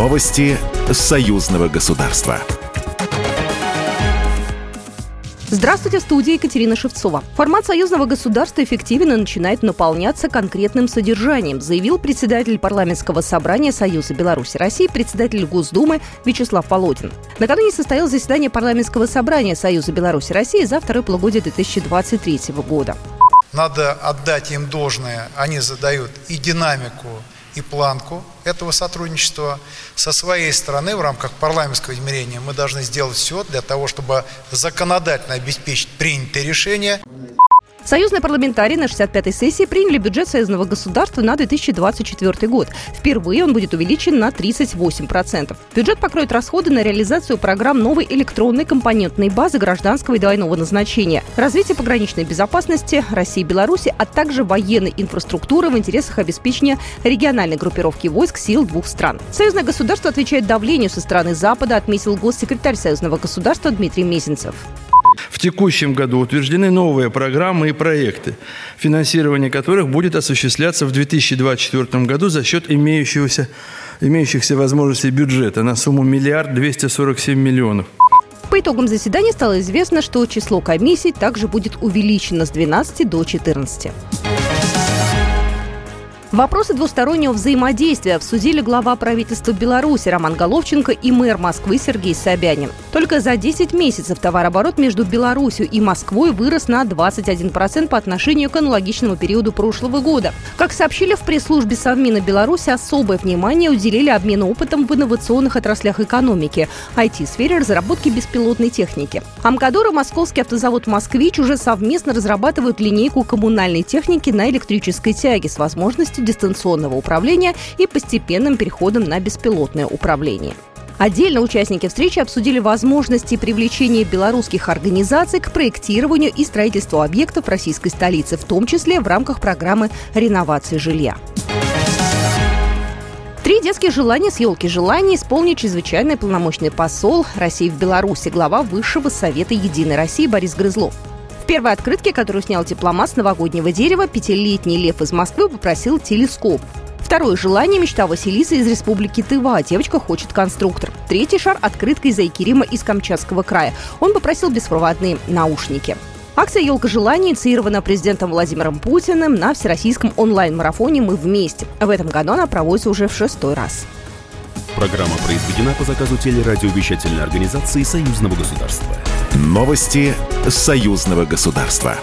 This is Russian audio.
Новости союзного государства. Здравствуйте, в студии Екатерина Шевцова. Формат союзного государства эффективно начинает наполняться конкретным содержанием, заявил председатель парламентского собрания Союза Беларуси России, председатель Госдумы Вячеслав Володин. Накануне состоялось заседание парламентского собрания Союза Беларуси России за второе полугодие 2023 года. Надо отдать им должное, они задают и динамику, и планку этого сотрудничества. Со своей стороны, в рамках парламентского измерения, мы должны сделать все для того, чтобы законодательно обеспечить принятые решения. Союзные парламентарии на 65-й сессии приняли бюджет союзного государства на 2024 год. Впервые он будет увеличен на 38%. Бюджет покроет расходы на реализацию программ новой электронной компонентной базы гражданского и двойного назначения, развитие пограничной безопасности России и Беларуси, а также военной инфраструктуры в интересах обеспечения региональной группировки войск сил двух стран. Союзное государство отвечает давлению со стороны Запада, отметил госсекретарь Союзного государства Дмитрий Мезенцев. Текущем году утверждены новые программы и проекты, финансирование которых будет осуществляться в 2024 году за счет имеющегося, имеющихся возможностей бюджета на сумму миллиард двести сорок семь миллионов. По итогам заседания стало известно, что число комиссий также будет увеличено с 12 до 14. Вопросы двустороннего взаимодействия обсудили глава правительства Беларуси Роман Головченко и мэр Москвы Сергей Собянин. Только за 10 месяцев товарооборот между Беларусью и Москвой вырос на 21% по отношению к аналогичному периоду прошлого года. Как сообщили в пресс-службе Совмина Беларуси, особое внимание уделили обмену опытом в инновационных отраслях экономики, IT-сфере разработки беспилотной техники. Амкадор и Московский автозавод «Москвич» уже совместно разрабатывают линейку коммунальной техники на электрической тяге с возможностью дистанционного управления и постепенным переходом на беспилотное управление. Отдельно участники встречи обсудили возможности привлечения белорусских организаций к проектированию и строительству объектов российской столицы, в том числе в рамках программы реновации жилья. Три детских желания с елки желаний исполнит чрезвычайный полномочный посол России в Беларуси, глава Высшего Совета Единой России Борис Грызлов первой открытке, которую снял дипломат с новогоднего дерева, пятилетний Лев из Москвы попросил телескоп. Второе желание – мечта Василисы из республики Тыва. Девочка хочет конструктор. Третий шар – открытка из Айкирима из Камчатского края. Он попросил беспроводные наушники. Акция «Елка желаний» инициирована президентом Владимиром Путиным на всероссийском онлайн-марафоне «Мы вместе». В этом году она проводится уже в шестой раз. Программа произведена по заказу телерадиовещательной организации Союзного государства. Новости союзного государства.